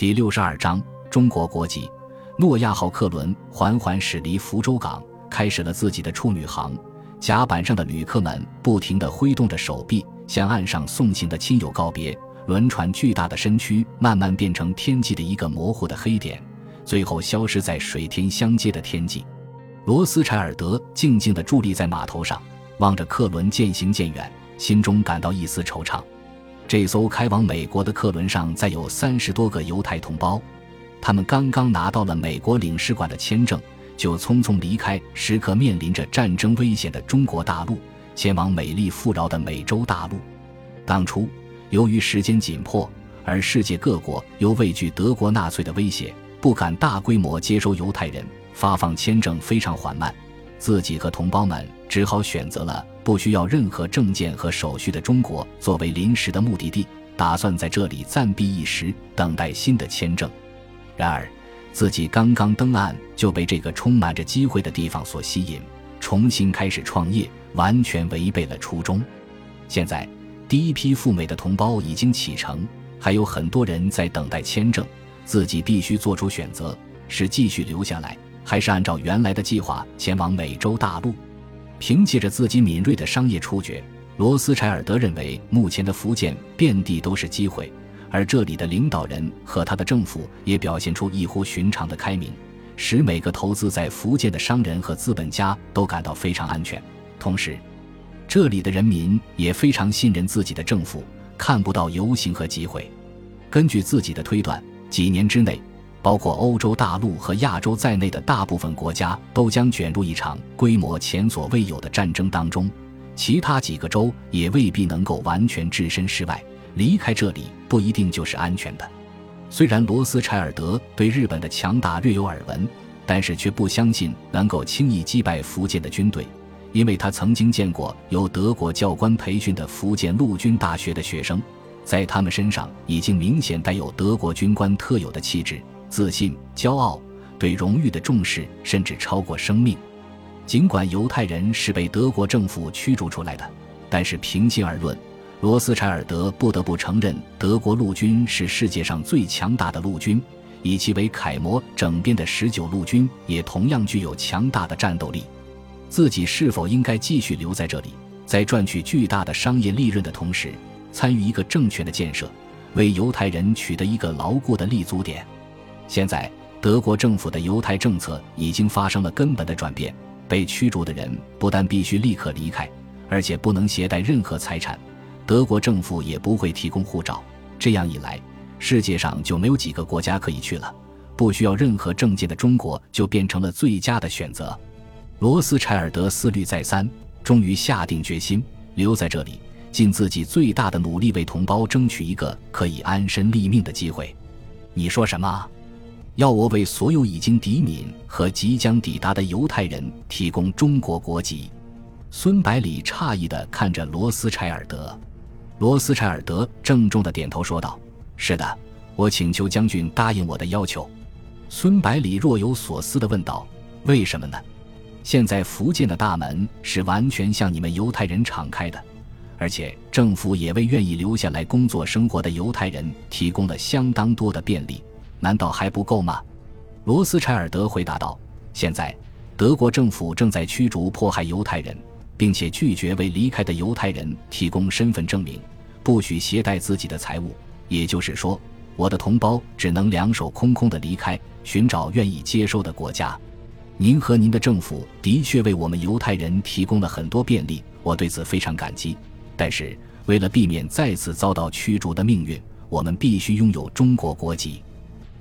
第六十二章中国国籍。诺亚号客轮缓缓驶离福州港，开始了自己的处女航。甲板上的旅客们不停地挥动着手臂，向岸上送行的亲友告别。轮船巨大的身躯慢慢变成天际的一个模糊的黑点，最后消失在水天相接的天际。罗斯柴尔德静静地伫立在码头上，望着客轮渐行渐远，心中感到一丝惆怅。这艘开往美国的客轮上载有三十多个犹太同胞，他们刚刚拿到了美国领事馆的签证，就匆匆离开时刻面临着战争危险的中国大陆，前往美丽富饶的美洲大陆。当初，由于时间紧迫，而世界各国又畏惧德国纳粹的威胁，不敢大规模接收犹太人，发放签证非常缓慢。自己和同胞们只好选择了。不需要任何证件和手续的中国作为临时的目的地，打算在这里暂避一时，等待新的签证。然而，自己刚刚登岸就被这个充满着机会的地方所吸引，重新开始创业，完全违背了初衷。现在，第一批赴美的同胞已经启程，还有很多人在等待签证。自己必须做出选择：是继续留下来，还是按照原来的计划前往美洲大陆？凭借着自己敏锐的商业触觉，罗斯柴尔德认为目前的福建遍地都是机会，而这里的领导人和他的政府也表现出异乎寻常的开明，使每个投资在福建的商人和资本家都感到非常安全。同时，这里的人民也非常信任自己的政府，看不到游行和集会。根据自己的推断，几年之内。包括欧洲大陆和亚洲在内的大部分国家都将卷入一场规模前所未有的战争当中，其他几个州也未必能够完全置身事外。离开这里不一定就是安全的。虽然罗斯柴尔德对日本的强大略有耳闻，但是却不相信能够轻易击败福建的军队，因为他曾经见过由德国教官培训的福建陆军大学的学生，在他们身上已经明显带有德国军官特有的气质。自信、骄傲，对荣誉的重视甚至超过生命。尽管犹太人是被德国政府驱逐出来的，但是平心而论，罗斯柴尔德不得不承认，德国陆军是世界上最强大的陆军，以其为楷模整编的十九陆军也同样具有强大的战斗力。自己是否应该继续留在这里，在赚取巨大的商业利润的同时，参与一个政权的建设，为犹太人取得一个牢固的立足点？现在，德国政府的犹太政策已经发生了根本的转变。被驱逐的人不但必须立刻离开，而且不能携带任何财产。德国政府也不会提供护照。这样一来，世界上就没有几个国家可以去了。不需要任何证件的中国就变成了最佳的选择。罗斯柴尔德思虑再三，终于下定决心留在这里，尽自己最大的努力为同胞争取一个可以安身立命的机会。你说什么？要我为所有已经抵闽和即将抵达的犹太人提供中国国籍？孙百里诧异地看着罗斯柴尔德。罗斯柴尔德郑重地点头说道：“是的，我请求将军答应我的要求。”孙百里若有所思地问道：“为什么呢？现在福建的大门是完全向你们犹太人敞开的，而且政府也为愿意留下来工作生活的犹太人提供了相当多的便利。”难道还不够吗？罗斯柴尔德回答道：“现在，德国政府正在驱逐迫害犹太人，并且拒绝为离开的犹太人提供身份证明，不许携带自己的财物。也就是说，我的同胞只能两手空空的离开，寻找愿意接收的国家。您和您的政府的确为我们犹太人提供了很多便利，我对此非常感激。但是，为了避免再次遭到驱逐的命运，我们必须拥有中国国籍。”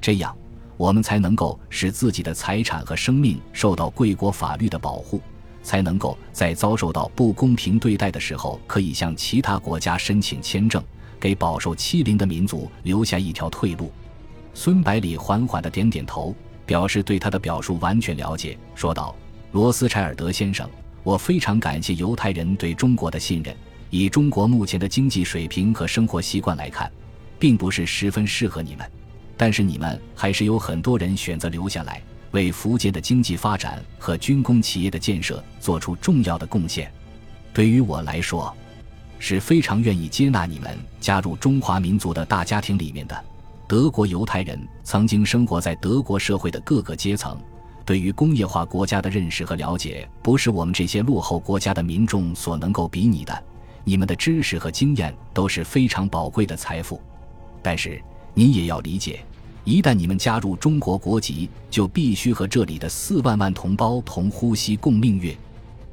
这样，我们才能够使自己的财产和生命受到贵国法律的保护，才能够在遭受到不公平对待的时候，可以向其他国家申请签证，给饱受欺凌的民族留下一条退路。孙百里缓缓的点点头，表示对他的表述完全了解，说道：“罗斯柴尔德先生，我非常感谢犹太人对中国的信任。以中国目前的经济水平和生活习惯来看，并不是十分适合你们。”但是你们还是有很多人选择留下来，为福建的经济发展和军工企业的建设做出重要的贡献。对于我来说，是非常愿意接纳你们加入中华民族的大家庭里面的。德国犹太人曾经生活在德国社会的各个阶层，对于工业化国家的认识和了解，不是我们这些落后国家的民众所能够比拟的。你们的知识和经验都是非常宝贵的财富，但是你也要理解，一旦你们加入中国国籍，就必须和这里的四万万同胞同呼吸共命运。”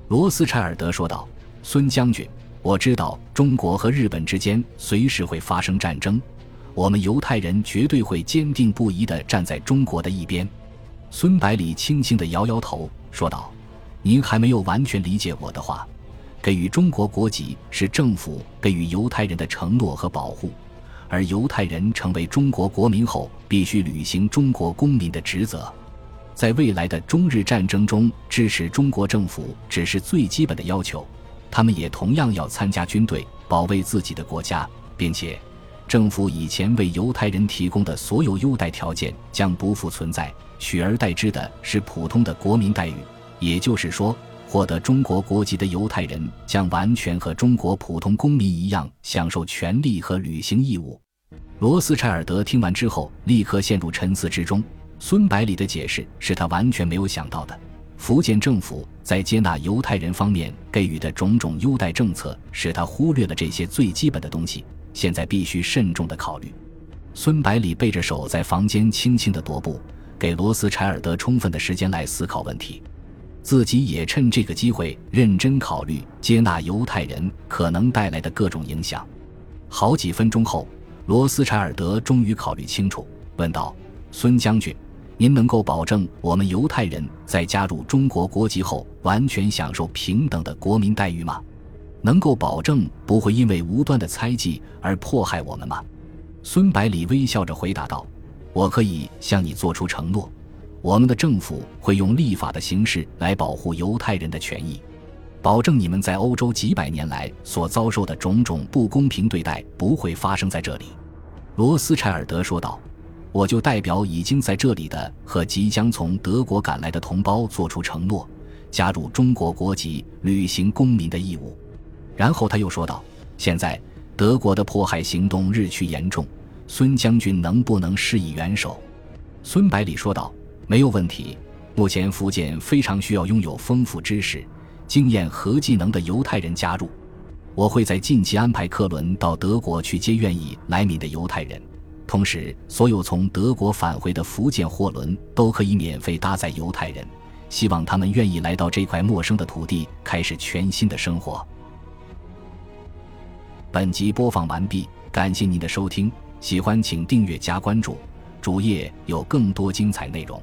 罗斯柴尔德说道。“孙将军，我知道中国和日本之间随时会发生战争，我们犹太人绝对会坚定不移地站在中国的一边。”孙百里轻轻地摇摇头，说道：“您还没有完全理解我的话。”给予中国国籍是政府给予犹太人的承诺和保护，而犹太人成为中国国民后，必须履行中国公民的职责。在未来的中日战争中，支持中国政府只是最基本的要求，他们也同样要参加军队，保卫自己的国家，并且，政府以前为犹太人提供的所有优待条件将不复存在，取而代之的是普通的国民待遇，也就是说。获得中国国籍的犹太人将完全和中国普通公民一样享受权利和履行义务。罗斯柴尔德听完之后，立刻陷入沉思之中。孙百里的解释是他完全没有想到的。福建政府在接纳犹太人方面给予的种种优待政策，使他忽略了这些最基本的东西。现在必须慎重的考虑。孙百里背着手在房间轻轻的踱步，给罗斯柴尔德充分的时间来思考问题。自己也趁这个机会认真考虑接纳犹太人可能带来的各种影响。好几分钟后，罗斯柴尔德终于考虑清楚，问道：“孙将军，您能够保证我们犹太人在加入中国国籍后完全享受平等的国民待遇吗？能够保证不会因为无端的猜忌而迫害我们吗？”孙百里微笑着回答道：“我可以向你做出承诺。”我们的政府会用立法的形式来保护犹太人的权益，保证你们在欧洲几百年来所遭受的种种不公平对待不会发生在这里。”罗斯柴尔德说道，“我就代表已经在这里的和即将从德国赶来的同胞做出承诺，加入中国国籍，履行公民的义务。”然后他又说道：“现在德国的迫害行动日趋严重，孙将军能不能施以援手？”孙百里说道。没有问题。目前福建非常需要拥有丰富知识、经验和技能的犹太人加入。我会在近期安排客轮到德国去接愿意来闽的犹太人，同时所有从德国返回的福建货轮都可以免费搭载犹太人。希望他们愿意来到这块陌生的土地，开始全新的生活。本集播放完毕，感谢您的收听，喜欢请订阅加关注，主页有更多精彩内容。